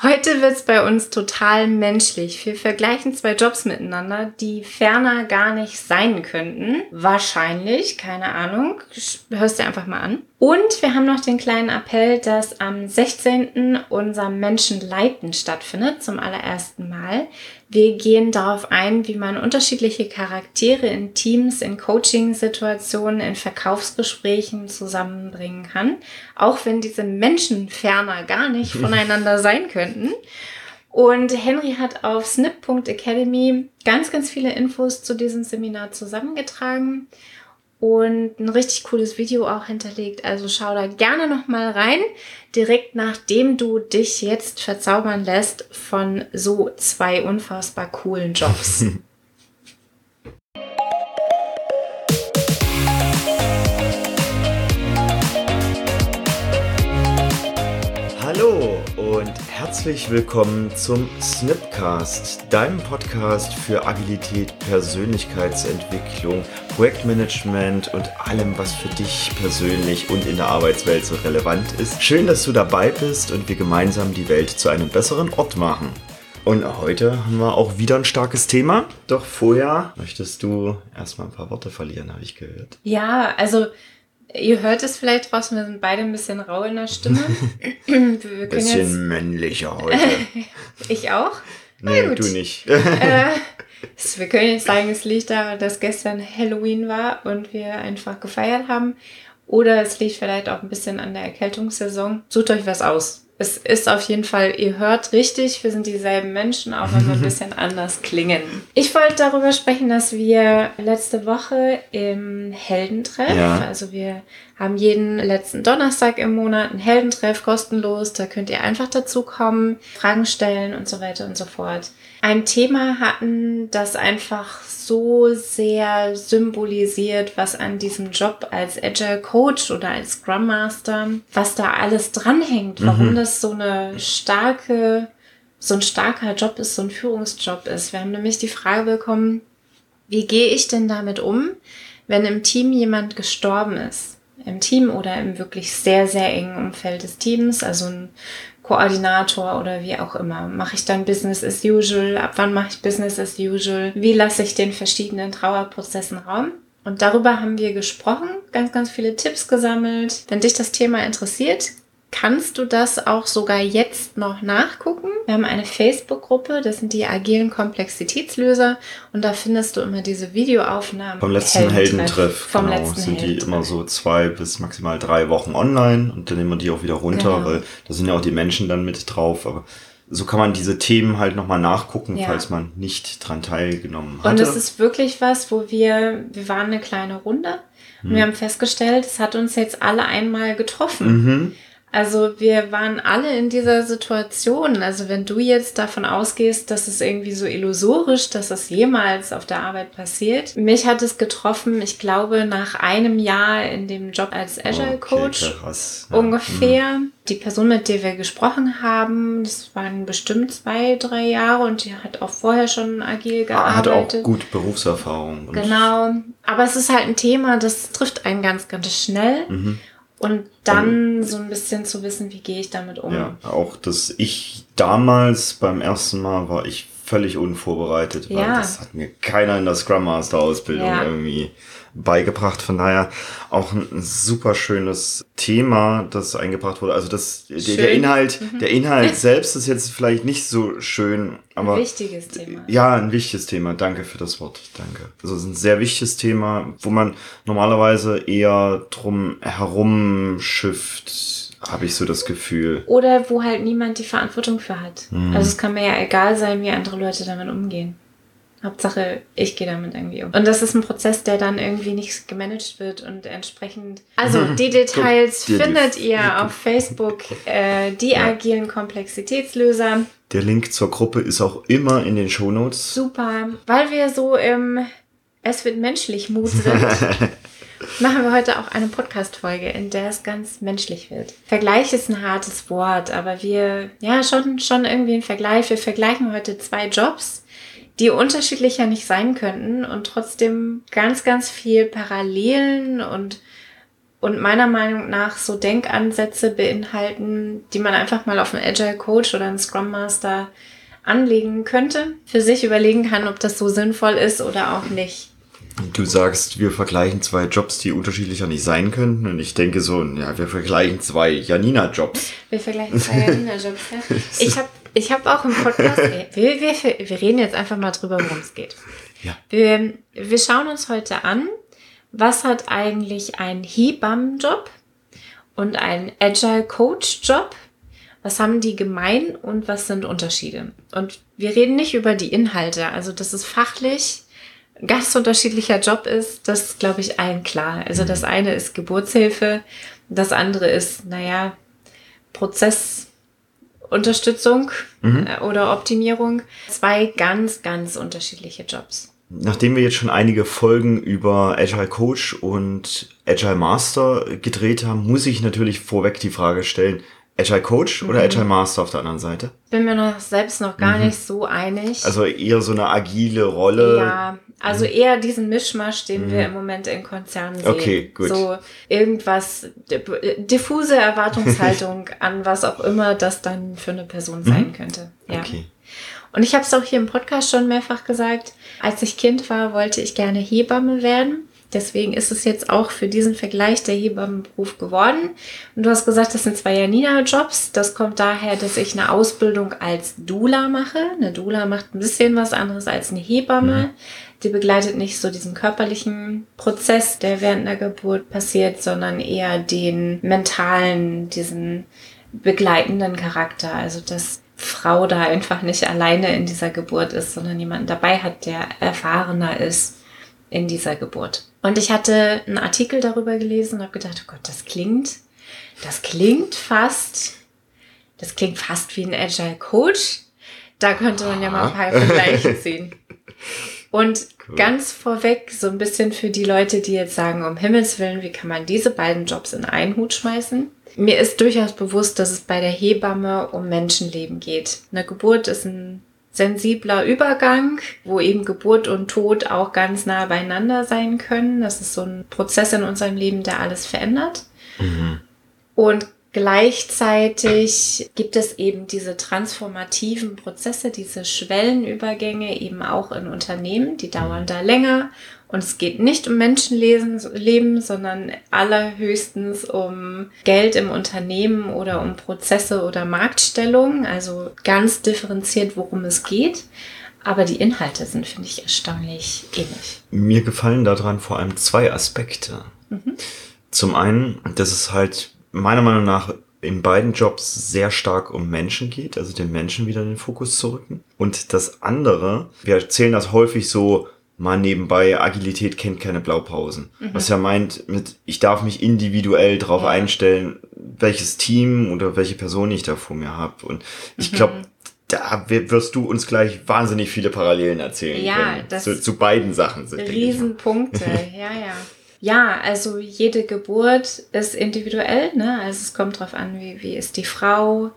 Heute wird's bei uns total menschlich. Wir vergleichen zwei Jobs miteinander, die ferner gar nicht sein könnten. Wahrscheinlich, keine Ahnung. Hörst dir einfach mal an. Und wir haben noch den kleinen Appell, dass am 16. unser Menschenleiten stattfindet, zum allerersten Mal. Wir gehen darauf ein, wie man unterschiedliche Charaktere in Teams, in Coaching-Situationen, in Verkaufsgesprächen zusammenbringen kann, auch wenn diese Menschen ferner gar nicht voneinander sein könnten. Und Henry hat auf snip.academy ganz, ganz viele Infos zu diesem Seminar zusammengetragen und ein richtig cooles Video auch hinterlegt. Also schau da gerne noch mal rein, direkt nachdem du dich jetzt verzaubern lässt von so zwei unfassbar coolen Jobs. Hallo und herzlich willkommen zum Snipcast, deinem Podcast für Agilität, Persönlichkeitsentwicklung, Projektmanagement und allem, was für dich persönlich und in der Arbeitswelt so relevant ist. Schön, dass du dabei bist und wir gemeinsam die Welt zu einem besseren Ort machen. Und heute haben wir auch wieder ein starkes Thema. Doch vorher möchtest du erstmal ein paar Worte verlieren, habe ich gehört. Ja, also Ihr hört es vielleicht draußen, wir sind beide ein bisschen rau in der Stimme. Ein bisschen jetzt... männlicher heute. ich auch? Nee, du nicht. äh, wir können jetzt sagen, es liegt daran, dass gestern Halloween war und wir einfach gefeiert haben. Oder es liegt vielleicht auch ein bisschen an der Erkältungssaison. Sucht euch was aus es ist auf jeden Fall, ihr hört richtig, wir sind dieselben Menschen, auch wenn wir ein bisschen anders klingen. Ich wollte darüber sprechen, dass wir letzte Woche im Heldentreff, ja. also wir haben jeden letzten Donnerstag im Monat einen Heldentreff kostenlos, da könnt ihr einfach dazu kommen, Fragen stellen und so weiter und so fort. Ein Thema hatten, das einfach so sehr symbolisiert, was an diesem Job als Agile Coach oder als Scrum Master, was da alles dranhängt, warum mhm. das so eine starke, so ein starker Job ist, so ein Führungsjob ist. Wir haben nämlich die Frage bekommen, wie gehe ich denn damit um, wenn im Team jemand gestorben ist? Im Team oder im wirklich sehr, sehr engen Umfeld des Teams, also ein Koordinator oder wie auch immer. Mache ich dann Business as usual? Ab wann mache ich Business as usual? Wie lasse ich den verschiedenen Trauerprozessen Raum? Und darüber haben wir gesprochen, ganz, ganz viele Tipps gesammelt. Wenn dich das Thema interessiert, kannst du das auch sogar jetzt noch nachgucken. Wir haben eine Facebook-Gruppe, das sind die agilen Komplexitätslöser und da findest du immer diese Videoaufnahmen. Vom letzten Heldentreff, vom genau, letzten sind die immer so zwei bis maximal drei Wochen online und dann nehmen wir die auch wieder runter, genau. weil da sind ja auch die Menschen dann mit drauf, aber so kann man diese Themen halt nochmal nachgucken, ja. falls man nicht dran teilgenommen hat. Und es ist wirklich was, wo wir, wir waren eine kleine Runde und hm. wir haben festgestellt, es hat uns jetzt alle einmal getroffen. Mhm. Also wir waren alle in dieser Situation. Also wenn du jetzt davon ausgehst, dass es irgendwie so illusorisch, dass es jemals auf der Arbeit passiert. Mich hat es getroffen, ich glaube, nach einem Jahr in dem Job als Agile Coach okay, ja. ungefähr. Mhm. Die Person, mit der wir gesprochen haben, das waren bestimmt zwei, drei Jahre und die hat auch vorher schon agil gearbeitet. Hat auch gut Berufserfahrung. Genau. Aber es ist halt ein Thema, das trifft einen ganz, ganz schnell. Mhm. Und dann so ein bisschen zu wissen, wie gehe ich damit um. Ja, auch dass ich damals beim ersten Mal war ich völlig unvorbereitet, weil ja. das hat mir keiner in der Scrum Master Ausbildung ja. irgendwie beigebracht. Von daher auch ein super schönes Thema, das eingebracht wurde. Also das, der, der Inhalt, mhm. der Inhalt selbst ist jetzt vielleicht nicht so schön, aber. Ein wichtiges Thema. Ja, ein wichtiges Thema. Danke für das Wort. Danke. Also es ist ein sehr wichtiges Thema, wo man normalerweise eher drum herum schifft habe ich so das Gefühl. Oder wo halt niemand die Verantwortung für hat. Mhm. Also es kann mir ja egal sein, wie andere Leute damit umgehen. Hauptsache, ich gehe damit irgendwie um. Und das ist ein Prozess, der dann irgendwie nicht gemanagt wird und entsprechend. Also die Details Guck, findet die, ihr die, auf Facebook, äh, die ja. agilen Komplexitätslöser. Der Link zur Gruppe ist auch immer in den Shownotes. Super, weil wir so im Es wird menschlich Mut sind. machen wir heute auch eine Podcast-Folge, in der es ganz menschlich wird. Vergleich ist ein hartes Wort, aber wir, ja, schon, schon irgendwie ein Vergleich. Wir vergleichen heute zwei Jobs die unterschiedlicher nicht sein könnten und trotzdem ganz, ganz viel Parallelen und und meiner Meinung nach so Denkansätze beinhalten, die man einfach mal auf einen Agile Coach oder einen Scrum Master anlegen könnte, für sich überlegen kann, ob das so sinnvoll ist oder auch nicht. Du sagst, wir vergleichen zwei Jobs, die unterschiedlicher nicht sein könnten. Und ich denke so, ja, wir vergleichen zwei Janina-Jobs. Wir vergleichen zwei Janina-Jobs, ja. Ich habe ich hab auch im Podcast, wir, wir, wir reden jetzt einfach mal drüber, worum es geht. Ja. Wir, wir schauen uns heute an, was hat eigentlich ein Hebammenjob und ein Agile Coach Job? Was haben die gemein und was sind Unterschiede? Und wir reden nicht über die Inhalte, also dass es fachlich ganz unterschiedlicher Job ist, das ist, glaube ich, allen klar. Also das eine ist Geburtshilfe, das andere ist, naja, Prozessunterstützung mhm. Äh, oder Optimierung. Zwei ganz, ganz unterschiedliche Jobs. Nachdem wir jetzt schon einige Folgen über Agile Coach und Agile Master gedreht haben, muss ich natürlich vorweg die Frage stellen, Agile Coach oder mhm. Agile Master auf der anderen Seite? Bin mir noch selbst noch gar mhm. nicht so einig. Also eher so eine agile Rolle. Ja, also mhm. eher diesen Mischmasch, den wir mhm. im Moment in Konzernen sehen. Okay, gut. So irgendwas, diffuse Erwartungshaltung an was auch immer das dann für eine Person sein mhm. könnte. Ja. Okay. Und ich habe es auch hier im Podcast schon mehrfach gesagt, als ich Kind war, wollte ich gerne Hebamme werden. Deswegen ist es jetzt auch für diesen Vergleich der Hebammenberuf geworden. Und du hast gesagt, das sind zwei Janina-Jobs. Das kommt daher, dass ich eine Ausbildung als Dula mache. Eine Dula macht ein bisschen was anderes als eine Hebamme. Mhm. Die begleitet nicht so diesen körperlichen Prozess, der während der Geburt passiert, sondern eher den mentalen, diesen begleitenden Charakter. Also das Frau da einfach nicht alleine in dieser Geburt ist, sondern jemanden dabei hat, der erfahrener ist in dieser Geburt. Und ich hatte einen Artikel darüber gelesen und habe gedacht, oh Gott, das klingt, das klingt fast, das klingt fast wie ein Agile Coach. Da könnte man ja mal ein paar Vergleiche ziehen. Und cool. ganz vorweg, so ein bisschen für die Leute, die jetzt sagen, um Himmels Willen, wie kann man diese beiden Jobs in einen Hut schmeißen? Mir ist durchaus bewusst, dass es bei der Hebamme um Menschenleben geht. Eine Geburt ist ein sensibler Übergang, wo eben Geburt und Tod auch ganz nah beieinander sein können. Das ist so ein Prozess in unserem Leben, der alles verändert. Mhm. Und gleichzeitig gibt es eben diese transformativen Prozesse, diese Schwellenübergänge eben auch in Unternehmen, die dauern da länger und es geht nicht um Menschenleben, sondern allerhöchstens um Geld im Unternehmen oder um Prozesse oder Marktstellung. Also ganz differenziert, worum es geht. Aber die Inhalte sind, finde ich, erstaunlich ähnlich. Mir gefallen daran vor allem zwei Aspekte. Mhm. Zum einen, dass es halt meiner Meinung nach in beiden Jobs sehr stark um Menschen geht, also den Menschen wieder in den Fokus zu rücken. Und das andere, wir erzählen das häufig so, mal nebenbei, Agilität kennt keine Blaupausen. Mhm. Was ja meint, mit ich darf mich individuell darauf ja. einstellen, welches Team oder welche Person ich da vor mir habe. Und ich mhm. glaube, da wirst du uns gleich wahnsinnig viele Parallelen erzählen ja, können. Das zu, zu beiden Sachen sind. Riesenpunkte, ja, ja. Ja, also jede Geburt ist individuell, ne? Also es kommt drauf an, wie, wie ist die Frau,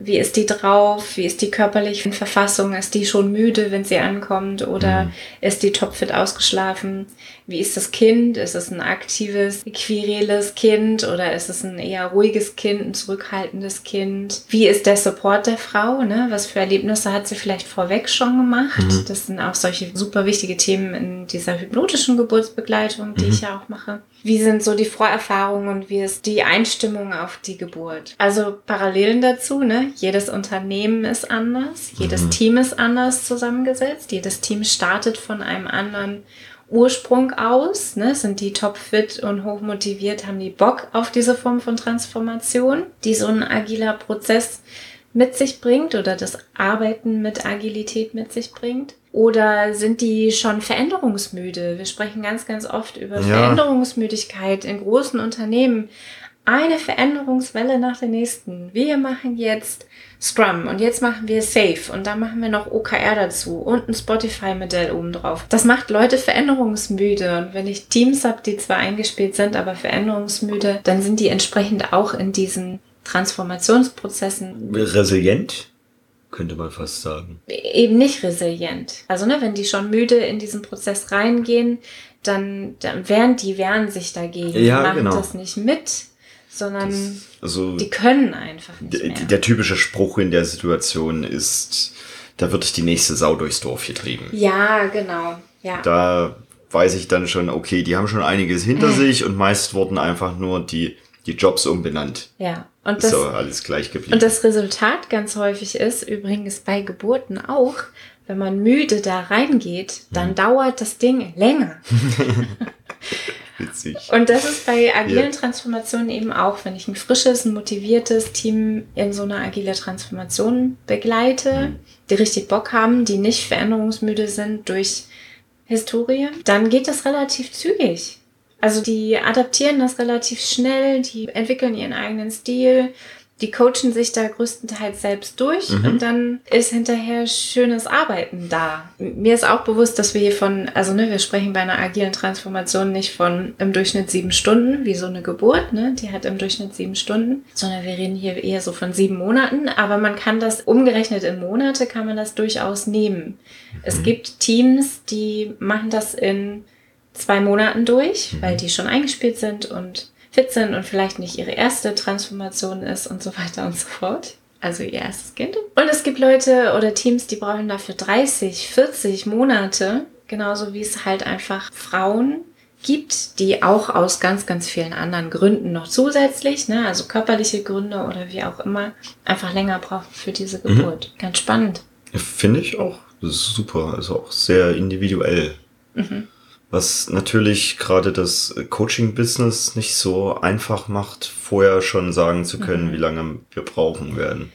wie ist die drauf? Wie ist die körperliche Verfassung? Ist die schon müde, wenn sie ankommt? Oder mhm. ist die topfit ausgeschlafen? Wie ist das Kind? Ist es ein aktives, quirelles Kind oder ist es ein eher ruhiges Kind, ein zurückhaltendes Kind? Wie ist der Support der Frau? Ne? Was für Erlebnisse hat sie vielleicht vorweg schon gemacht? Mhm. Das sind auch solche super wichtige Themen in dieser hypnotischen Geburtsbegleitung, die mhm. ich ja auch mache. Wie sind so die Vorerfahrungen und wie ist die Einstimmung auf die Geburt? Also Parallelen dazu, ne? Jedes Unternehmen ist anders, jedes mhm. Team ist anders zusammengesetzt, jedes Team startet von einem anderen Ursprung aus, ne? Sind die topfit und hochmotiviert, haben die Bock auf diese Form von Transformation, die so ein agiler Prozess mit sich bringt oder das Arbeiten mit Agilität mit sich bringt? Oder sind die schon veränderungsmüde? Wir sprechen ganz, ganz oft über ja. Veränderungsmüdigkeit in großen Unternehmen. Eine Veränderungswelle nach der nächsten. Wir machen jetzt Scrum und jetzt machen wir Safe und dann machen wir noch OKR dazu und ein Spotify-Modell obendrauf. Das macht Leute veränderungsmüde und wenn ich Teams habe, die zwar eingespielt sind, aber veränderungsmüde, dann sind die entsprechend auch in diesen Transformationsprozessen. Resilient? könnte man fast sagen. Eben nicht resilient. Also ne, wenn die schon müde in diesen Prozess reingehen, dann, dann wehren die wehren sich dagegen. Ja, die machen genau. das nicht mit, sondern Das, also die können einfach nicht der, mehr. der typische Spruch in der Situation ist, da wird die nächste Sau durchs Dorf getrieben. ja, genau. Ja. Da weiß ich dann schon, okay, die haben schon einiges hinter sich und meist wurden einfach nur die, die Jobs umbenannt. ja. Und Ist das, aber alles gleich geblieben. Und das Resultat ganz häufig ist, übrigens bei Geburten auch, wenn man müde da reingeht, dann dauert das Ding länger. Witzig. Und das ist bei agilen Ja. Transformationen eben auch, wenn ich ein frisches, ein motiviertes Team in so eine agile Transformation begleite, die richtig Bock haben, die nicht veränderungsmüde sind durch Historie, dann geht das relativ zügig. Also die adaptieren das relativ schnell, die entwickeln ihren eigenen Stil, die coachen sich da größtenteils selbst durch und dann ist hinterher schönes Arbeiten da. Mir ist auch bewusst, dass wir hier von, also ne, wir sprechen bei einer agilen Transformation nicht von im Durchschnitt sieben Stunden, wie so eine Geburt, ne, die hat im Durchschnitt sieben Stunden, sondern wir reden hier eher so von sieben Monaten, aber man kann das umgerechnet in Monate, kann man das durchaus nehmen. Es gibt Teams, die machen das in zwei Monaten durch, weil die schon eingespielt sind und fit sind und vielleicht nicht ihre erste Transformation ist und so weiter und so fort. Also ihr erstes Kind. Und es gibt Leute oder Teams, die brauchen dafür 30, 40 Monate. Genauso wie es halt einfach Frauen gibt, die auch aus ganz, ganz vielen anderen Gründen noch zusätzlich, ne, also körperliche Gründe oder wie auch immer, einfach länger brauchen für diese Geburt. Ganz spannend. Finde ich auch super, also auch sehr individuell. Was natürlich gerade das Coaching-Business nicht so einfach macht, vorher schon sagen zu können, wie lange wir brauchen werden.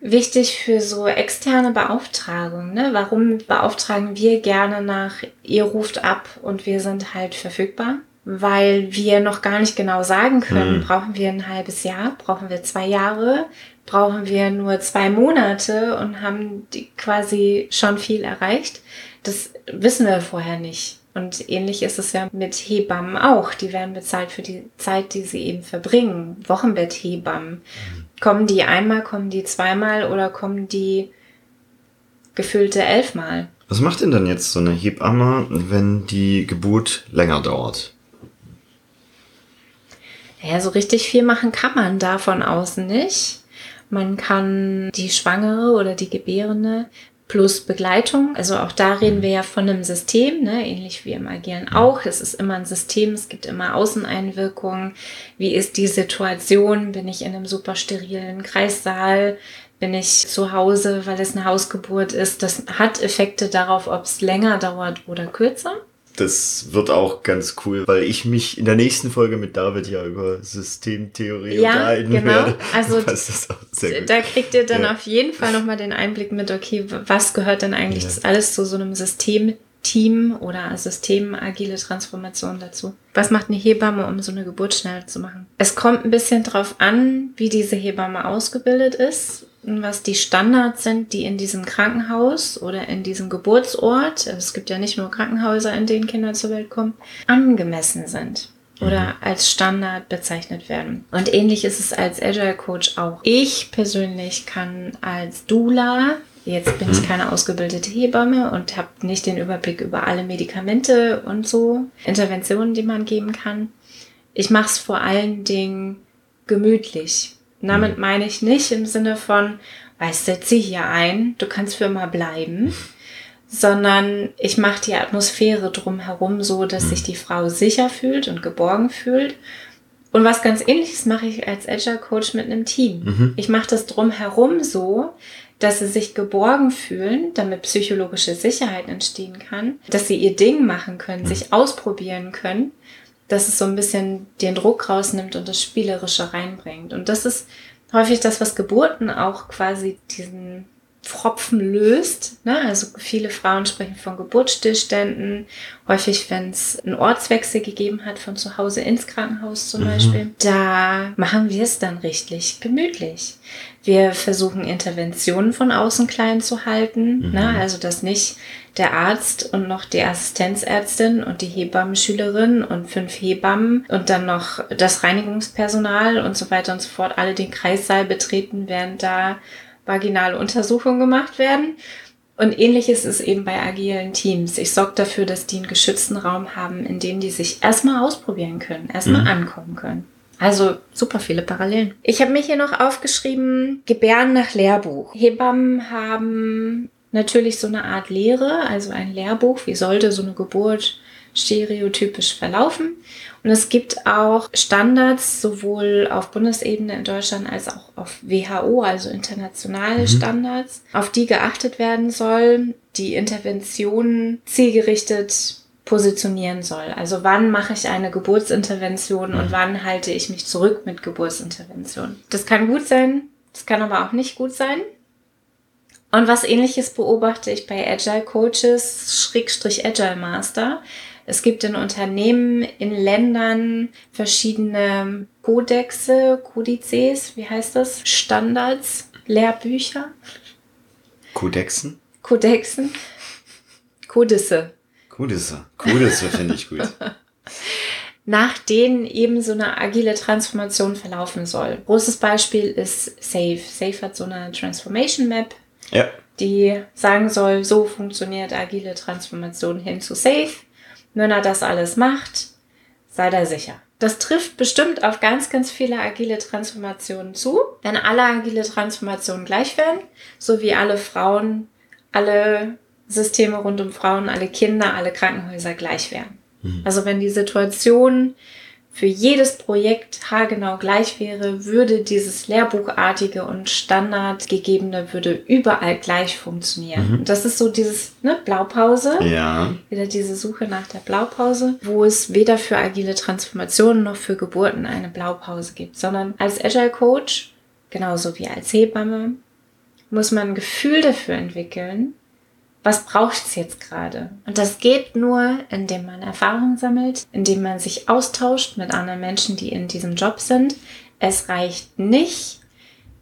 Wichtig für so externe Beauftragung. Ne? Warum beauftragen wir gerne nach, ihr ruft ab und wir sind halt verfügbar? Weil wir noch gar nicht genau sagen können, brauchen wir ein halbes Jahr, brauchen wir zwei Jahre, brauchen wir nur zwei Monate und haben quasi schon viel erreicht. Das wissen wir vorher nicht. Und ähnlich ist es ja mit Hebammen auch. Die werden bezahlt für die Zeit, die sie eben verbringen. Wochenbetthebammen. Kommen die einmal, kommen die zweimal oder kommen die gefüllte elfmal? Was macht denn dann jetzt so eine Hebamme, wenn die Geburt länger dauert? Ja, so richtig viel machen kann man da von außen nicht. Man kann die Schwangere oder die Gebärende plus Begleitung, also auch da reden wir ja von einem System, ne? ähnlich wie im Agieren auch. Es ist immer ein System, es gibt immer Außeneinwirkungen. Wie ist die Situation? Bin ich in einem super sterilen Kreissaal? Bin ich zu Hause, weil es eine Hausgeburt ist? Das hat Effekte darauf, ob es länger dauert oder kürzer. Das wird auch ganz cool, weil ich mich in der nächsten Folge mit David ja über Systemtheorie Ja, unterhalten genau. werde. Also passt das auch sehr gut. Da kriegt ihr dann Ja. auf jeden Fall nochmal den Einblick mit, okay, was gehört denn eigentlich Ja. das alles zu so einem Systemteam oder System agile Transformation dazu? Was macht eine Hebamme, um so eine Geburt schneller zu machen? Es kommt ein bisschen drauf an, wie diese Hebamme ausgebildet ist was die Standards sind, die in diesem Krankenhaus oder in diesem Geburtsort, es gibt ja nicht nur Krankenhäuser, in denen Kinder zur Welt kommen, angemessen sind oder als Standard bezeichnet werden. Und ähnlich ist es als Agile Coach auch. Ich persönlich kann als Doula, jetzt bin ich keine ausgebildete Hebamme und habe nicht den Überblick über alle Medikamente und so, Interventionen, die man geben kann. Ich mache es vor allen Dingen gemütlich. Damit meine ich nicht im Sinne von, weißt du, zieh hier ein, du kannst für immer bleiben, sondern ich mache die Atmosphäre drumherum so, dass sich die Frau sicher fühlt und geborgen fühlt. Und was ganz ähnliches mache ich als Agile Coach mit einem Team. Ich mache das drumherum so, dass sie sich geborgen fühlen, damit psychologische Sicherheit entstehen kann, dass sie ihr Ding machen können, sich ausprobieren können, dass es so ein bisschen den Druck rausnimmt und das Spielerische reinbringt. Und das ist häufig das, was Geburten auch quasi diesen Pfropfen löst. Ne? Also viele Frauen sprechen von Geburtsstillständen. Häufig, wenn es einen Ortswechsel gegeben hat, von zu Hause ins Krankenhaus zum Beispiel, da machen wir es dann richtig gemütlich. Wir versuchen Interventionen von außen klein zu halten. Ne? Also, dass nicht der Arzt und noch die Assistenzärztin und die Hebammenschülerin und fünf Hebammen und dann noch das Reinigungspersonal und so weiter und so fort alle den Kreissaal betreten, während da vaginale Untersuchungen gemacht werden, Und ähnliches ist eben bei agilen Teams. Ich sorge dafür, dass die einen geschützten Raum haben, in dem die sich erstmal ausprobieren können, erstmal mhm. ankommen können. Also super viele Parallelen. Ich habe mir hier noch aufgeschrieben, Gebären nach Lehrbuch. Hebammen haben natürlich so eine Art Lehre, also ein Lehrbuch, wie sollte so eine Geburt stereotypisch verlaufen. Und es gibt auch Standards, sowohl auf Bundesebene in Deutschland als auch auf WHO, also internationale mhm. Standards, auf die geachtet werden soll, die Interventionen zielgerichtet positionieren soll. Also wann mache ich eine Geburtsintervention mhm. und wann halte ich mich zurück mit Geburtsintervention. Das kann gut sein, das kann aber auch nicht gut sein. Und was ähnliches beobachte ich bei Agile Coaches, Schrägstrich Agile Master. Es gibt in Unternehmen, in Ländern verschiedene Kodexe, Kodizes, wie heißt das? Standards, Lehrbücher. Kodexen? Kodexen. Kodisse. Kodisse. Kodisse finde ich gut. nach denen eben so eine agile Transformation verlaufen soll. Großes Beispiel ist Safe. Safe hat so eine Transformation Map, ja. die sagen soll, so funktioniert agile Transformation hin zu Safe. Wenn er das alles macht, sei da sicher. Das trifft bestimmt auf ganz, ganz viele agile Transformationen zu. Wenn alle agile Transformationen gleich wären, so wie alle Frauen, alle Systeme rund um Frauen, alle Kinder, alle Krankenhäuser gleich wären. Mhm. Also wenn die Situation für jedes Projekt haargenau gleich wäre, würde dieses Lehrbuchartige und Standardgegebene würde überall gleich funktionieren. Mhm. Das ist so dieses ne, Blaupause. Ja. Wieder diese Suche nach der Blaupause, wo es weder für agile Transformationen noch für Geburten eine Blaupause gibt, sondern als Agile Coach, genauso wie als Hebamme, muss man ein Gefühl dafür entwickeln, was braucht es jetzt gerade? Und das geht nur, indem man Erfahrung sammelt, indem man sich austauscht mit anderen Menschen, die in diesem Job sind. Es reicht nicht,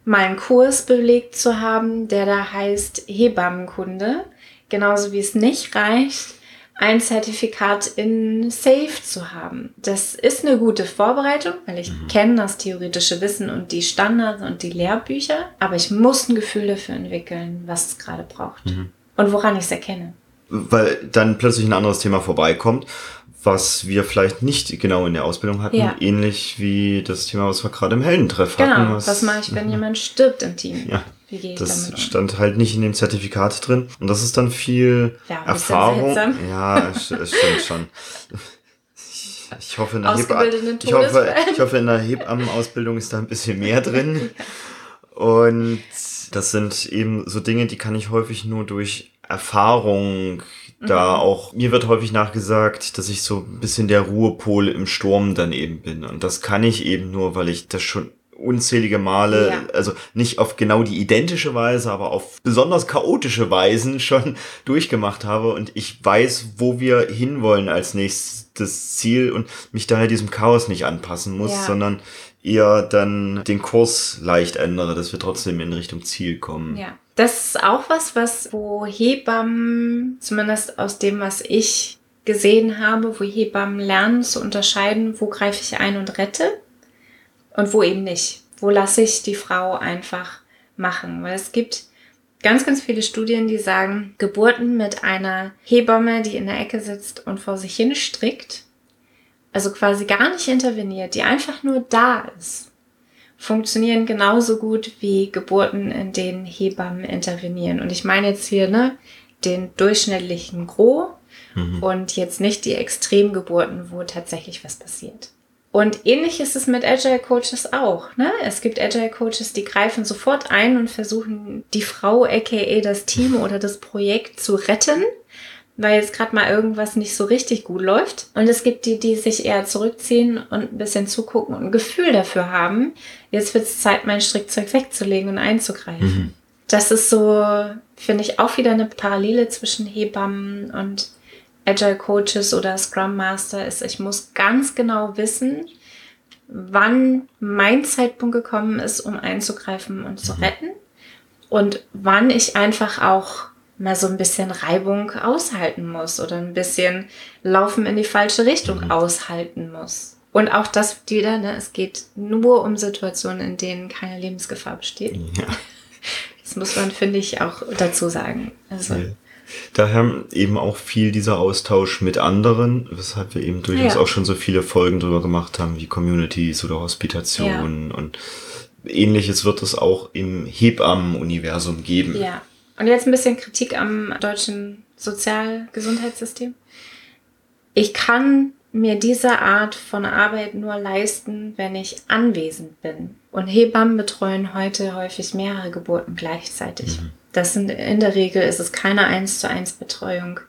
mal einen Kurs belegt zu haben, der da heißt Hebammenkunde, genauso wie es nicht reicht, ein Zertifikat in SAFE zu haben. Das ist eine gute Vorbereitung, weil ich mhm. kenne das theoretische Wissen und die Standards und die Lehrbücher, aber ich muss ein Gefühl dafür entwickeln, was es gerade braucht. Mhm. Und woran ich es erkenne. Weil dann plötzlich ein anderes Thema vorbeikommt, was wir vielleicht nicht genau in der Ausbildung hatten, ja. ähnlich wie das Thema, was wir gerade im Heldentreff genau. hatten. Genau, was, was mache ich, wenn jemand stirbt im Team? Ja. Wie gehe ich das damit um? stand halt nicht in dem Zertifikat drin. Und das ist dann viel ja, Erfahrung. Ja, stimmt schon. Ich hoffe, in der, Heb ich hoffe, ich hoffe, in der Hebammenausbildung ist da ein bisschen mehr drin. Und das sind eben so Dinge, die kann ich häufig nur durch Erfahrung da mhm. auch, mir wird häufig nachgesagt, dass ich so ein bisschen der Ruhepol im Sturm dann eben bin. Und das kann ich eben nur, weil ich das schon unzählige Male, ja. also nicht auf genau die identische Weise, aber auf besonders chaotische Weisen schon durchgemacht habe und ich weiß, wo wir hinwollen als nächstes Ziel und mich daher diesem Chaos nicht anpassen muss, ja. sondern eher dann den Kurs leicht ändere, dass wir trotzdem in Richtung Ziel kommen. Ja. Das ist auch was, was, wo Hebammen, zumindest aus dem, was ich gesehen habe, wo Hebammen lernen zu unterscheiden, wo greife ich ein und rette und wo eben nicht. Wo lasse ich die Frau einfach machen. Weil es gibt ganz, ganz viele Studien, die sagen, Geburten mit einer Hebamme, die in der Ecke sitzt und vor sich hin strickt, also quasi gar nicht interveniert, die einfach nur da ist, funktionieren genauso gut wie Geburten, in denen Hebammen intervenieren. Und ich meine jetzt hier ne, den durchschnittlichen Gros mhm. und jetzt nicht die Extremgeburten, wo tatsächlich was passiert. Und ähnlich ist es mit Agile Coaches auch. Ne? Es gibt Agile Coaches, die greifen sofort ein und versuchen, die Frau, aka das Team oder das Projekt zu retten weil jetzt gerade mal irgendwas nicht so richtig gut läuft. Und es gibt die, die sich eher zurückziehen und ein bisschen zugucken und ein Gefühl dafür haben. Jetzt wird es Zeit, mein Strickzeug wegzulegen und einzugreifen. Mhm. Das ist so, finde ich, auch wieder eine Parallele zwischen Hebammen und Agile Coaches oder Scrum Master ist, ich muss ganz genau wissen, wann mein Zeitpunkt gekommen ist, um einzugreifen und zu mhm. retten und wann ich einfach auch mal so ein bisschen Reibung aushalten muss oder ein bisschen Laufen in die falsche Richtung mhm. aushalten muss. Und auch das wieder, ne, es geht nur um Situationen, in denen keine Lebensgefahr besteht. Ja. Das muss man, finde ich, auch dazu sagen. Also, Ja. Daher eben auch viel dieser Austausch mit anderen, weshalb wir eben durchaus Ja. auch schon so viele Folgen drüber gemacht haben, wie Communities oder Hospitationen und ähnliches wird es auch im Hebammen-Universum geben. Ja. Und jetzt ein bisschen Kritik am deutschen Sozialgesundheitssystem. Ich kann mir diese Art von Arbeit nur leisten, wenn ich anwesend bin. Und Hebammen betreuen heute häufig mehrere Geburten gleichzeitig. Das sind in der Regel ist es keine 1 zu 1 Betreuung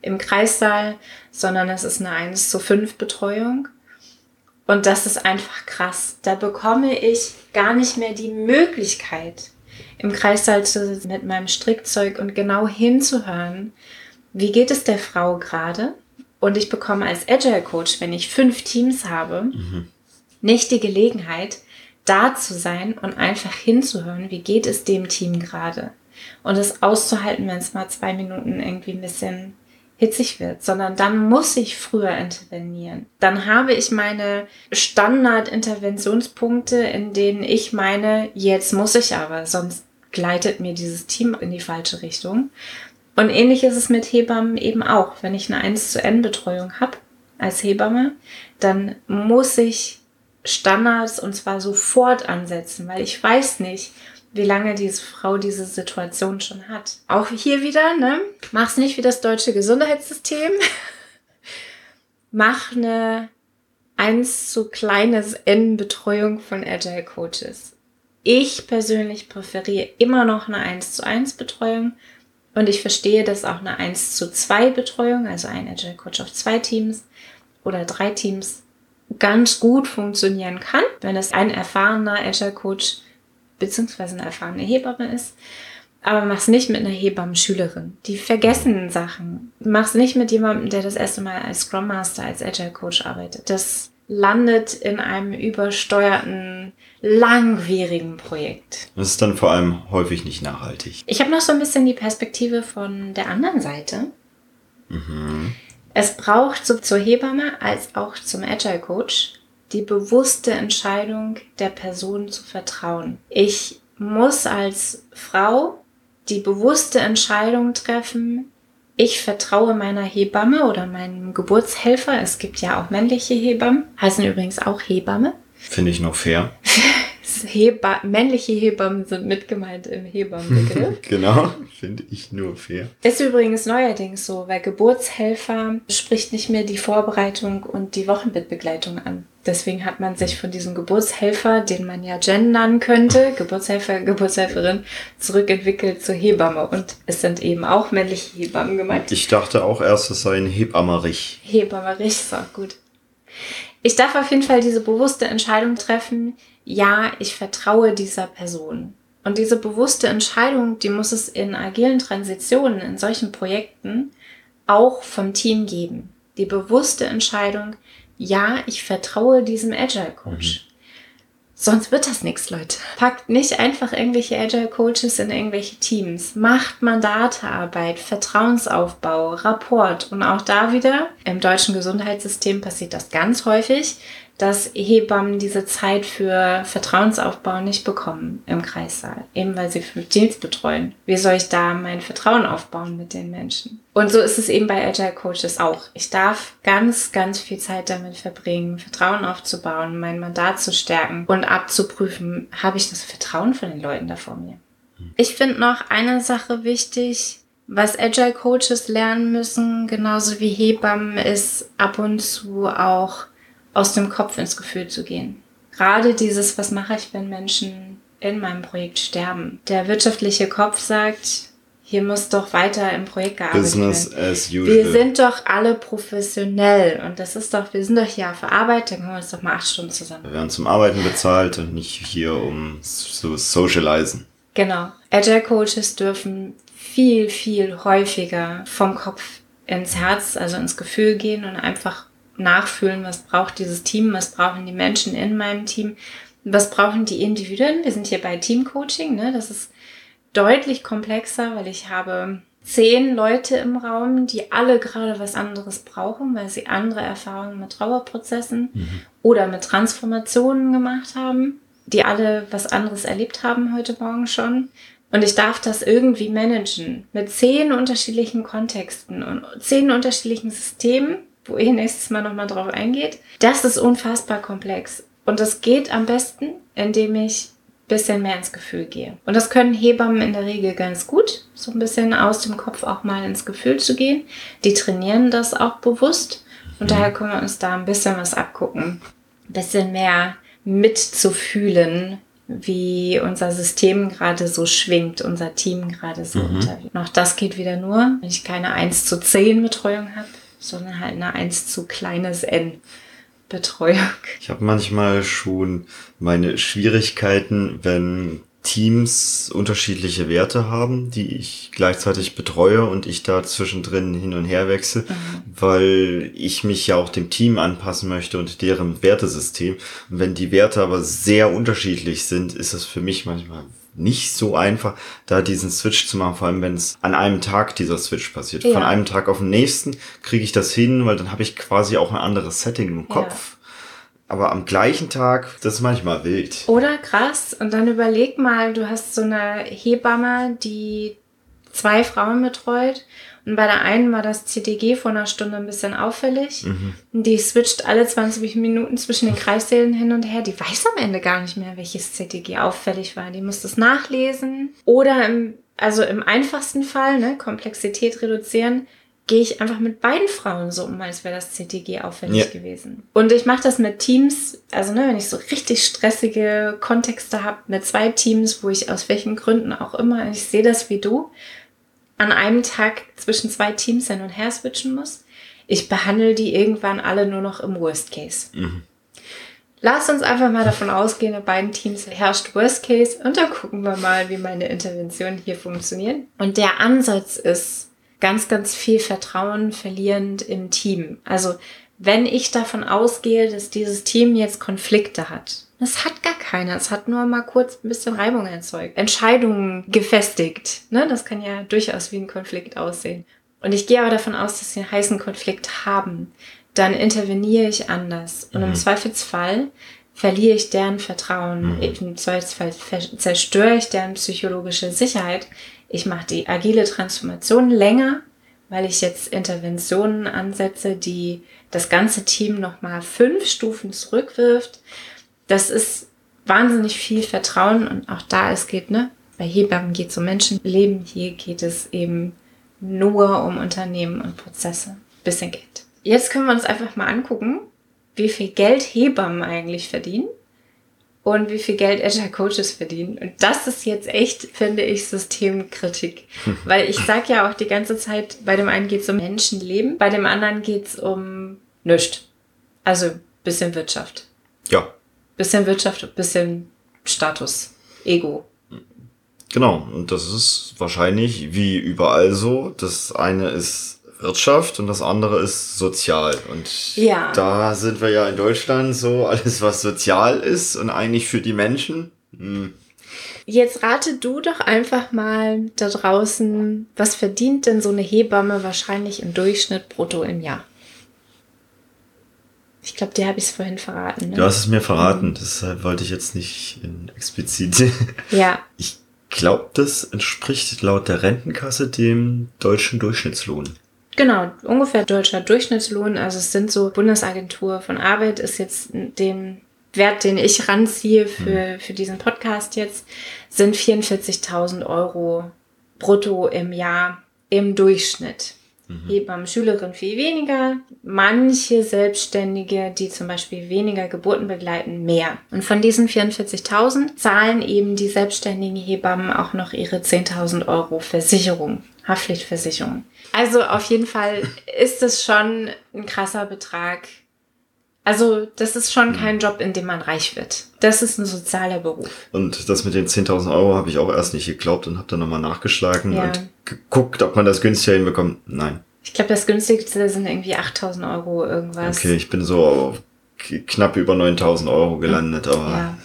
im Kreissaal, sondern es ist eine 1 zu 5 Betreuung. Und das ist einfach krass. Da bekomme ich gar nicht mehr die Möglichkeit, im Kreissaal zu sitzen mit meinem Strickzeug und genau hinzuhören, wie geht es der Frau gerade? Und ich bekomme als Agile Coach, wenn ich fünf Teams habe, nicht die Gelegenheit, da zu sein und einfach hinzuhören, wie geht es dem Team gerade. Und es auszuhalten, wenn es mal zwei Minuten irgendwie ein bisschen hitzig wird, sondern dann muss ich früher intervenieren. Dann habe ich meine Standard-Interventionspunkte, in denen ich meine, jetzt muss ich aber, sonst gleitet mir dieses Team in die falsche Richtung. Und ähnlich ist es mit Hebammen eben auch. Wenn ich eine 1 zu N Betreuung habe als Hebamme, dann muss ich Standards und zwar sofort ansetzen, weil ich weiß nicht, wie lange diese Frau diese Situation schon hat. Auch hier wieder, ne? Mach's nicht wie das deutsche Gesundheitssystem. Mach eine 1 zu kleines N Betreuung von Agile Coaches. Ich persönlich präferiere immer noch eine 1 zu 1 Betreuung und ich verstehe, dass auch eine 1 zu 2 Betreuung, also ein Agile Coach auf zwei Teams oder drei Teams, ganz gut funktionieren kann, wenn es ein erfahrener Agile Coach beziehungsweise eine erfahrene Hebamme ist. Aber mach's nicht mit einer Hebammenschülerin. Die vergessen Sachen. Mach's nicht mit jemandem, der das erste Mal als Scrum Master, als Agile Coach arbeitet. Das landet in einem übersteuerten, langwierigen Projekt. Das ist dann vor allem häufig nicht nachhaltig. Ich habe noch so ein bisschen die Perspektive von der anderen Seite. Es braucht so zur Hebamme als auch zum Agile Coach die bewusste Entscheidung der Person zu vertrauen. Ich muss als Frau die bewusste Entscheidung treffen, ich vertraue meiner Hebamme oder meinem Geburtshelfer. Es gibt ja auch männliche Hebammen, heißen übrigens auch Hebamme. Finde ich noch fair. Heba männliche Hebammen sind mitgemeint im Hebammenbegriff. genau, finde ich nur fair. Ist übrigens neuerdings so, weil Geburtshelfer spricht nicht mehr die Vorbereitung und die Wochenbettbegleitung an. Deswegen hat man sich von diesem Geburtshelfer, den man ja gendern könnte, Geburtshelfer, Geburtshelferin, zurückentwickelt zur Hebamme. Und es sind eben auch männliche Hebammen gemeint. Ich dachte auch erst, es sei ein Hebammerich. Hebammerich auch gut. Ich darf auf jeden Fall diese bewusste Entscheidung treffen, ja, ich vertraue dieser Person. Und diese bewusste Entscheidung, die muss es in agilen Transitionen, in solchen Projekten auch vom Team geben. Die bewusste Entscheidung, ja, ich vertraue diesem Agile Coach. Sonst wird das nichts, Leute. Packt nicht einfach irgendwelche Agile Coaches in irgendwelche Teams. Macht Mandatearbeit, Vertrauensaufbau, Rapport. Und auch da wieder, im deutschen Gesundheitssystem passiert das ganz häufig, dass Hebammen diese Zeit für Vertrauensaufbau nicht bekommen im Kreissaal. Eben weil sie fünf Teams betreuen. Wie soll ich da mein Vertrauen aufbauen mit den Menschen? Und so ist es eben bei Agile Coaches auch. Ich darf ganz, ganz viel Zeit damit verbringen, Vertrauen aufzubauen, mein Mandat zu stärken und abzuprüfen, habe ich das Vertrauen von den Leuten da vor mir. Ich finde noch eine Sache wichtig, was Agile Coaches lernen müssen, genauso wie Hebammen, ist ab und zu auch aus dem Kopf ins Gefühl zu gehen. Gerade dieses, was mache ich, wenn Menschen in meinem Projekt sterben? Der wirtschaftliche Kopf sagt, hier muss doch weiter im Projekt gearbeitet Business werden. as usual. Wir sind doch alle professionell und das ist doch, wir sind doch hier auf Arbeit, dann können wir uns doch mal acht Stunden zusammen. Wir werden zum Arbeiten bezahlt und nicht hier um zu socialisen. Genau. Agile Coaches dürfen viel, viel häufiger vom Kopf ins Herz, also ins Gefühl gehen und einfach nachfühlen, was braucht dieses Team, was brauchen die Menschen in meinem Team, was brauchen die Individuen. Wir sind hier bei Teamcoaching, ne? Das ist deutlich komplexer, weil ich habe zehn Leute im Raum, die alle gerade was anderes brauchen, weil sie andere Erfahrungen mit Trauerprozessen oder mit Transformationen gemacht haben, die alle was anderes erlebt haben heute Morgen schon. Und ich darf das irgendwie managen mit zehn unterschiedlichen Kontexten und zehn unterschiedlichen Systemen, wo ihr nächstes Mal nochmal drauf eingeht. Das ist unfassbar komplex. Und das geht am besten, indem ich bisschen mehr ins Gefühl gehe. Und das können Hebammen in der Regel ganz gut, so ein bisschen aus dem Kopf auch mal ins Gefühl zu gehen. Die trainieren das auch bewusst und mhm. daher können wir uns da ein bisschen was abgucken. Ein bisschen mehr mitzufühlen, wie unser System gerade so schwingt, unser Team gerade so mhm. unterwegs. Auch das geht wieder nur, wenn ich keine 1 zu 10 Betreuung habe, sondern halt eine 1 zu kleines n. Betreuung. Ich habe manchmal schon meine Schwierigkeiten, wenn Teams unterschiedliche Werte haben, die ich gleichzeitig betreue und ich da zwischendrin hin und her wechsle, mhm. weil ich mich ja auch dem Team anpassen möchte und deren Wertesystem. Und wenn die Werte aber sehr unterschiedlich sind, ist es für mich manchmal nicht so einfach, da diesen Switch zu machen, vor allem wenn es an einem Tag dieser Switch passiert. Ja. Von einem Tag auf den nächsten kriege ich das hin, weil dann habe ich quasi auch ein anderes Setting im Kopf. Ja. Aber am gleichen Tag, das ist manchmal wild. Oder krass. Und dann überleg mal, du hast so eine Hebamme, die zwei Frauen betreut und bei der einen war das CTG vor einer Stunde ein bisschen auffällig. Mhm. Die switcht alle 20 Minuten zwischen den Kreissälen hin und her. Die weiß am Ende gar nicht mehr, welches CTG auffällig war. Die muss das nachlesen. Oder im, also im einfachsten Fall, ne, Komplexität reduzieren, gehe ich einfach mit beiden Frauen so um, als wäre das CTG auffällig ja. gewesen. Und ich mache das mit Teams, also ne, wenn ich so richtig stressige Kontexte habe, mit zwei Teams, wo ich aus welchen Gründen auch immer, ich sehe das wie du, an einem Tag zwischen zwei Teams hin und her switchen muss. Ich behandle die irgendwann alle nur noch im Worst Case. Mhm. Lass uns einfach mal davon ausgehen, in beiden Teams herrscht Worst Case und dann gucken wir mal, wie meine Interventionen hier funktionieren. Und der Ansatz ist ganz, ganz viel Vertrauen verlierend im Team. Also wenn ich davon ausgehe, dass dieses Team jetzt Konflikte hat, das hat gar keiner. Es hat nur mal kurz ein bisschen Reibung erzeugt. Entscheidungen gefestigt. Ne? Das kann ja durchaus wie ein Konflikt aussehen. Und ich gehe aber davon aus, dass sie einen heißen Konflikt haben. Dann interveniere ich anders. Und mhm. im Zweifelsfall verliere ich deren Vertrauen. Mhm. Im Zweifelsfall zerstöre ich deren psychologische Sicherheit. Ich mache die agile Transformation länger, weil ich jetzt Interventionen ansetze, die das ganze Team nochmal fünf Stufen zurückwirft das ist wahnsinnig viel Vertrauen und auch da es geht, ne? Bei Hebammen geht es um Menschenleben, hier geht es eben nur um Unternehmen und Prozesse. Bisschen Geld. Jetzt können wir uns einfach mal angucken, wie viel Geld Hebammen eigentlich verdienen und wie viel Geld Agile Coaches verdienen. Und das ist jetzt echt, finde ich, Systemkritik. Weil ich sage ja auch die ganze Zeit, bei dem einen geht es um Menschenleben, bei dem anderen geht es um nichts. Also bisschen Wirtschaft. Ja. Bisschen Wirtschaft, bisschen Status, Ego. Genau, und das ist wahrscheinlich wie überall so. Das eine ist Wirtschaft und das andere ist sozial. Und ja. da sind wir ja in Deutschland so, alles was sozial ist und eigentlich für die Menschen. Hm. Jetzt rate du doch einfach mal da draußen, was verdient denn so eine Hebamme wahrscheinlich im Durchschnitt brutto im Jahr? Ich glaube, dir habe ich es vorhin verraten. Ne? Du hast es mir verraten, mhm. deshalb wollte ich jetzt nicht explizit. Ja. Ich glaube, das entspricht laut der Rentenkasse dem deutschen Durchschnittslohn. Genau, ungefähr deutscher Durchschnittslohn. Also es sind so, Bundesagentur von Arbeit ist jetzt den Wert, den ich ranziehe für, mhm. für diesen Podcast jetzt, sind 44.000 Euro brutto im Jahr im Durchschnitt. Mhm. Hebammen, Schülerinnen viel weniger. Manche Selbstständige, die zum Beispiel weniger Geburten begleiten, mehr. Und von diesen 44.000 zahlen eben die selbstständigen Hebammen auch noch ihre 10.000 Euro Versicherung, Haftpflichtversicherung. Also auf jeden Fall ist es schon ein krasser Betrag. Also das ist schon mhm. kein Job, in dem man reich wird. Das ist ein sozialer Beruf. Und das mit den 10.000 Euro habe ich auch erst nicht geglaubt und habe dann nochmal nachgeschlagen ja. und geguckt, ob man das günstiger hinbekommt. Nein. Ich glaube, das günstigste sind irgendwie 8.000 Euro irgendwas. Okay, ich bin so auf knapp über 9.000 Euro gelandet, aber... Ja.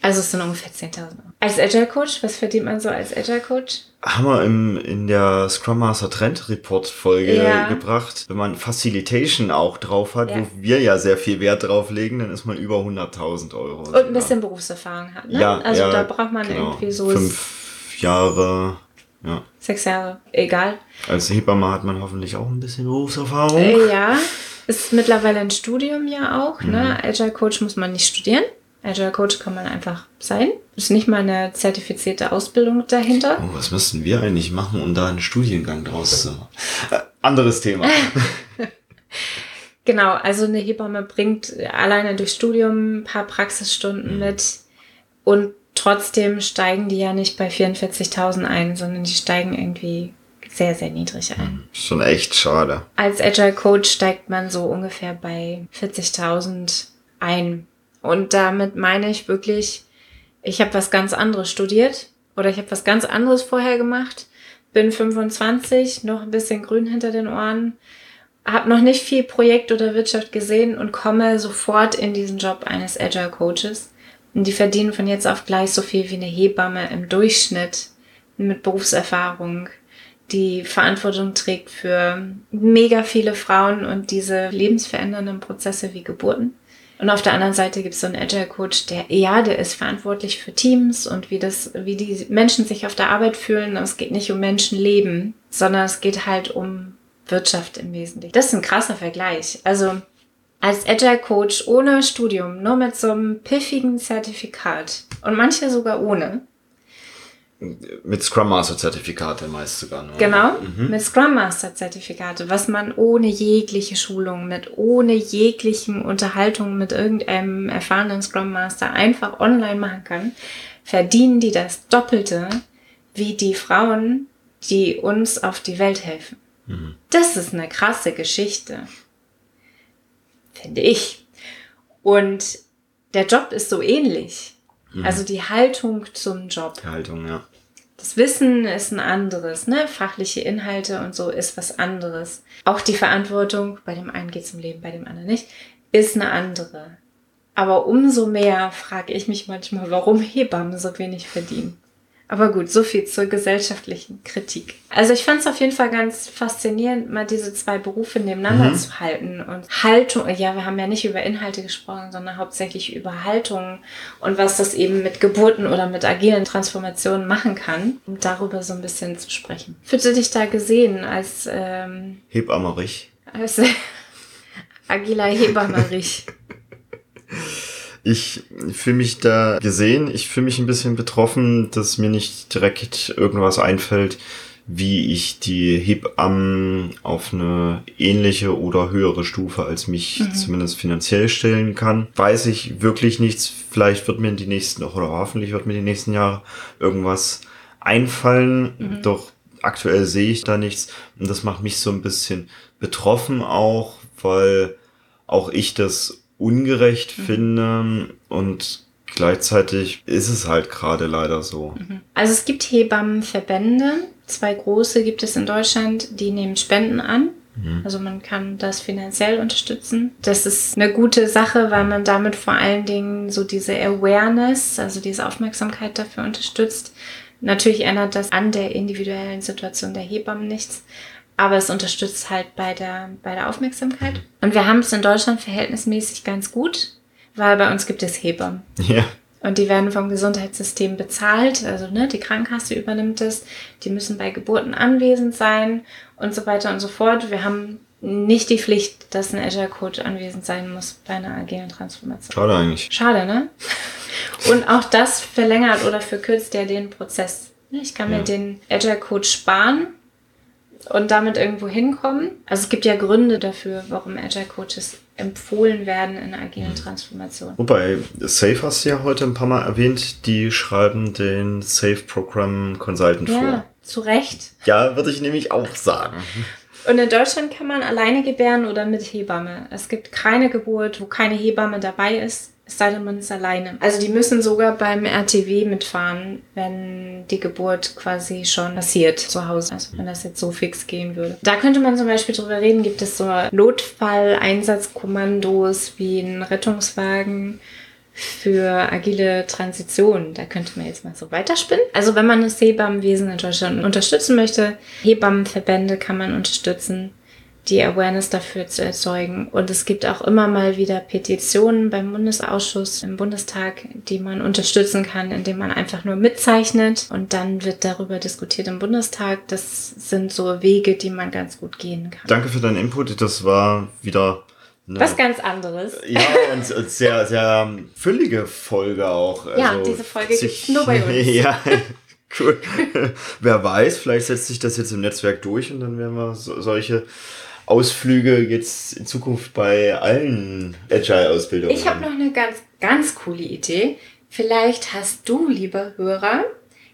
Also es sind ungefähr 10.000 Euro. Als Agile Coach, was verdient man so als Agile Coach? Haben wir im, in der Scrum Master Trend Report Folge ja. gebracht. Wenn man Facilitation auch drauf hat, ja. wo wir ja sehr viel Wert drauf legen, dann ist man über 100.000 Euro. Und ein bisschen Berufserfahrung hat, ne? Ja, also ja, da braucht man genau. irgendwie so... Fünf Jahre. Ja. Sechs Jahre, egal. Als Hebamme hat man hoffentlich auch ein bisschen Berufserfahrung. Äh, ja, ist mittlerweile ein Studium ja auch. Ne? Mhm. Agile Coach muss man nicht studieren. Agile Coach kann man einfach sein. Ist nicht mal eine zertifizierte Ausbildung dahinter. Oh, was müssten wir eigentlich machen, um da einen Studiengang draus zu machen? Äh, anderes Thema. Genau, also eine Hebamme bringt alleine durch Studium ein paar Praxisstunden mit und trotzdem steigen die ja nicht bei 44.000 ein, sondern die steigen irgendwie sehr, sehr niedrig ein. Schon echt schade. Als Agile Coach steigt man so ungefähr bei 40.000 ein. Und damit meine ich wirklich, ich habe was ganz anderes studiert oder ich habe was ganz anderes vorher gemacht, bin 25, noch ein bisschen grün hinter den Ohren, habe noch nicht viel Projekt oder Wirtschaft gesehen und komme sofort in diesen Job eines Agile Coaches. Und die verdienen von jetzt auf gleich so viel wie eine Hebamme im Durchschnitt mit Berufserfahrung, die Verantwortung trägt für mega viele Frauen und diese lebensverändernden Prozesse wie Geburten. Und auf der anderen Seite gibt es so einen Agile Coach, der, ja, der ist verantwortlich für Teams und wie das, wie die Menschen sich auf der Arbeit fühlen. Aber es geht nicht um Menschenleben, sondern es geht halt um Wirtschaft im Wesentlichen. Das ist ein krasser Vergleich. Also als Agile Coach ohne Studium, nur mit so einem piffigen Zertifikat und manche sogar ohne. Mit Scrum Master Zertifikate meist sogar nur. Genau, mit Scrum Master Zertifikate, was man ohne jegliche Schulung, mit ohne jeglichen Unterhaltungen mit irgendeinem erfahrenen Scrum Master einfach online machen kann, verdienen die das Doppelte wie die Frauen, die uns auf die Welt helfen. Das ist eine krasse Geschichte. Finde ich. Und der Job ist so ähnlich. Also die Haltung zum Job. Die Haltung, ja. Das Wissen ist ein anderes, ne? Fachliche Inhalte und so ist was anderes. Auch die Verantwortung, bei dem einen geht es um Leben, bei dem anderen nicht, ist eine andere. Aber umso mehr frage ich mich manchmal, warum Hebammen so wenig verdienen. Aber gut, so viel zur gesellschaftlichen Kritik. Also ich fand es auf jeden Fall ganz faszinierend, mal diese zwei Berufe nebeneinander zu halten. Und Haltung, ja, wir haben ja nicht über Inhalte gesprochen, sondern hauptsächlich über Haltung und was das eben mit Geburten oder mit agilen Transformationen machen kann, um darüber so ein bisschen zu sprechen. Fühlst du dich da gesehen als, ähm, Hebammerich. als agiler Hebammerich? Ich fühle mich da gesehen. Ich fühle mich ein bisschen betroffen, dass mir nicht direkt irgendwas einfällt, wie ich die Hebammen auf eine ähnliche oder höhere Stufe als mich zumindest finanziell stellen kann. Weiß ich wirklich nichts. Vielleicht wird mir in die nächsten, oder hoffentlich wird mir die nächsten Jahre irgendwas einfallen. Doch aktuell sehe ich da nichts. Und das macht mich so ein bisschen betroffen auch, weil auch ich das ungerecht finde und gleichzeitig ist es halt gerade leider so. Also es gibt Hebammenverbände, zwei große gibt es in Deutschland, die nehmen Spenden an. Also man kann das finanziell unterstützen. Das ist eine gute Sache, weil man damit vor allen Dingen so diese Awareness, also diese Aufmerksamkeit dafür unterstützt. Natürlich ändert das an der individuellen Situation der Hebammen nichts, aber es unterstützt halt bei der, bei der Aufmerksamkeit. Und wir haben es in Deutschland verhältnismäßig ganz gut, weil bei uns gibt es Hebammen. Ja. Und die werden vom Gesundheitssystem bezahlt, also ne, die Krankenkasse übernimmt es. Die müssen bei Geburten anwesend sein und so weiter und so fort. Wir haben nicht die Pflicht, dass ein Agile Coach anwesend sein muss bei einer agilen Transformation. Schade eigentlich. Schade, ne? Und auch das verlängert oder verkürzt ja den Prozess. Ne, Ich kann Ja. mir den Agile Coach sparen und damit irgendwo hinkommen. Also es gibt ja Gründe dafür, warum Agile Coaches empfohlen werden in agilen Transformation. Wobei, Safe hast du ja heute ein paar Mal erwähnt, die schreiben den Safe Program Consultant Ja, vor. zu Recht. Ja, würde ich nämlich auch sagen. Und in Deutschland kann man alleine gebären oder mit Hebamme. Es gibt keine Geburt, wo keine Hebamme dabei ist, es sei denn, man ist alleine. Also die müssen sogar beim RTW mitfahren, wenn die Geburt quasi schon passiert zu Hause. Also wenn das jetzt so fix gehen würde. Da könnte man zum Beispiel drüber reden, gibt es so Notfalleinsatzkommandos wie ein Rettungswagen für agile Transition. Da könnte man jetzt mal so weiterspinnen. Also wenn man das Hebammenwesen in Deutschland unterstützen möchte, Hebammenverbände kann man unterstützen. Die Awareness dafür zu erzeugen. Und es gibt auch immer mal wieder Petitionen beim Bundesausschuss im Bundestag, die man unterstützen kann, indem man einfach nur mitzeichnet und dann wird darüber diskutiert im Bundestag. Das sind so Wege, die man ganz gut gehen kann. Danke für deinen Input. Das war wieder Ne? Was ganz anderes. Ja, und sehr, sehr füllige Folge auch. Also ja, diese Folge gibt nur bei uns. ja, cool. Wer weiß, vielleicht setzt sich das jetzt im Netzwerk durch und dann werden wir so, solche Ausflüge jetzt in Zukunft bei allen Agile-Ausbildungen. Ich habe noch eine ganz, ganz coole Idee. Vielleicht hast du, lieber Hörer,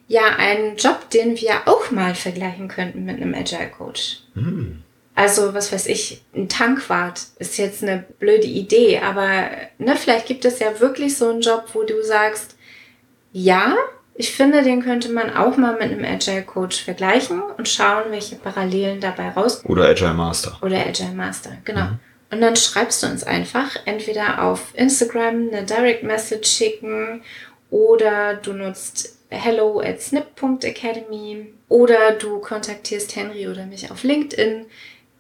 ja einen Job, den wir auch mal vergleichen könnten mit einem Agile-Coach. Hm. Also, was weiß ich, ein Tankwart ist jetzt eine blöde Idee, aber ne, vielleicht gibt es ja wirklich so einen Job, wo du sagst, ja, ich finde, den könnte man auch mal mit einem Agile Coach vergleichen und schauen, welche Parallelen dabei rauskommen. Oder Agile Master. Oder Agile Master, genau. Mhm. Und dann schreibst du uns einfach entweder auf Instagram eine Direct Message schicken oder du nutzt hello at snip.academy oder du kontaktierst Henry oder mich auf LinkedIn.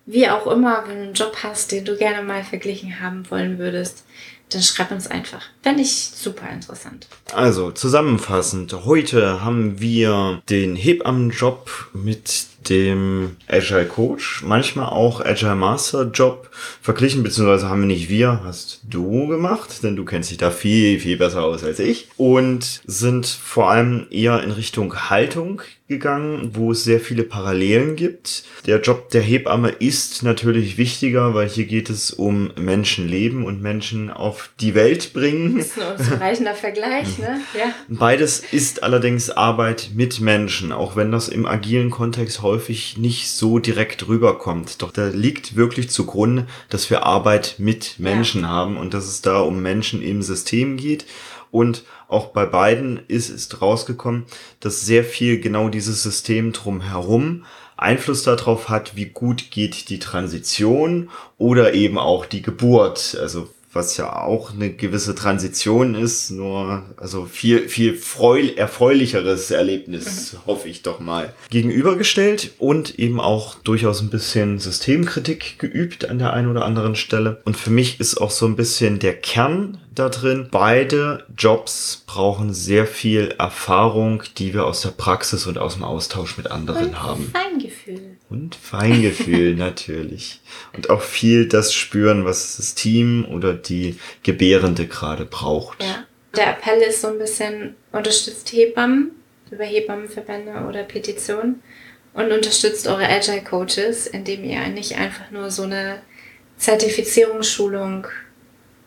Wie auch immer, wenn du einen Job hast, den du gerne mal verglichen haben wollen würdest, dann schreib uns einfach. Fände ich super interessant. Also, zusammenfassend, heute haben wir den Hebammenjob mit dem Agile Coach, manchmal auch Agile Master Job verglichen, beziehungsweise haben wir nicht wir, hast du gemacht, denn du kennst dich da viel, viel besser aus als ich und sind vor allem eher in Richtung Haltung gegangen, wo es sehr viele Parallelen gibt. Der Job der Hebamme ist natürlich wichtiger, weil hier geht es um Menschenleben und Menschen auf die Welt bringen. Das ist ein unzureichender Vergleich, ne? Ja. Beides ist allerdings Arbeit mit Menschen, auch wenn das im agilen Kontext häufig nicht so direkt rüberkommt. Doch da liegt wirklich zugrunde, dass wir Arbeit mit Menschen ja. haben und dass es da um Menschen im System geht und auch bei beiden ist, ist rausgekommen, dass sehr viel genau dieses System drumherum Einfluss darauf hat, wie gut geht die Transition oder eben auch die Geburt. Also was ja auch eine gewisse Transition ist, nur also viel viel freu erfreulicheres Erlebnis, mhm. hoffe ich doch mal, gegenübergestellt und eben auch durchaus ein bisschen Systemkritik geübt an der einen oder anderen Stelle. Und für mich ist auch so ein bisschen der Kern da drin. Beide Jobs brauchen sehr viel Erfahrung, die wir aus der Praxis und aus dem Austausch mit anderen und haben. Feingefühl. Und Feingefühl natürlich. Und auch viel das spüren, was das Team oder die Gebärende gerade braucht. Ja. Der Appell ist so ein bisschen, unterstützt Hebammen über Hebammenverbände oder Petitionen und unterstützt eure Agile Coaches, indem ihr nicht einfach nur so eine Zertifizierungsschulung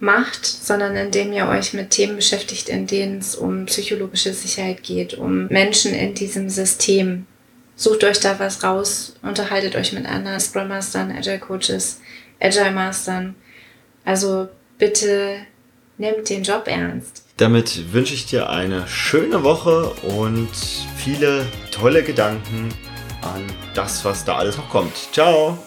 macht, sondern indem ihr euch mit Themen beschäftigt, in denen es um psychologische Sicherheit geht, um Menschen in diesem System. Sucht euch da was raus, unterhaltet euch mit anderen Scrum Mastern, Agile Coaches, Agile Mastern. Also bitte nehmt den Job ernst. Damit wünsche ich dir eine schöne Woche und viele tolle Gedanken an das, was da alles noch kommt. Ciao!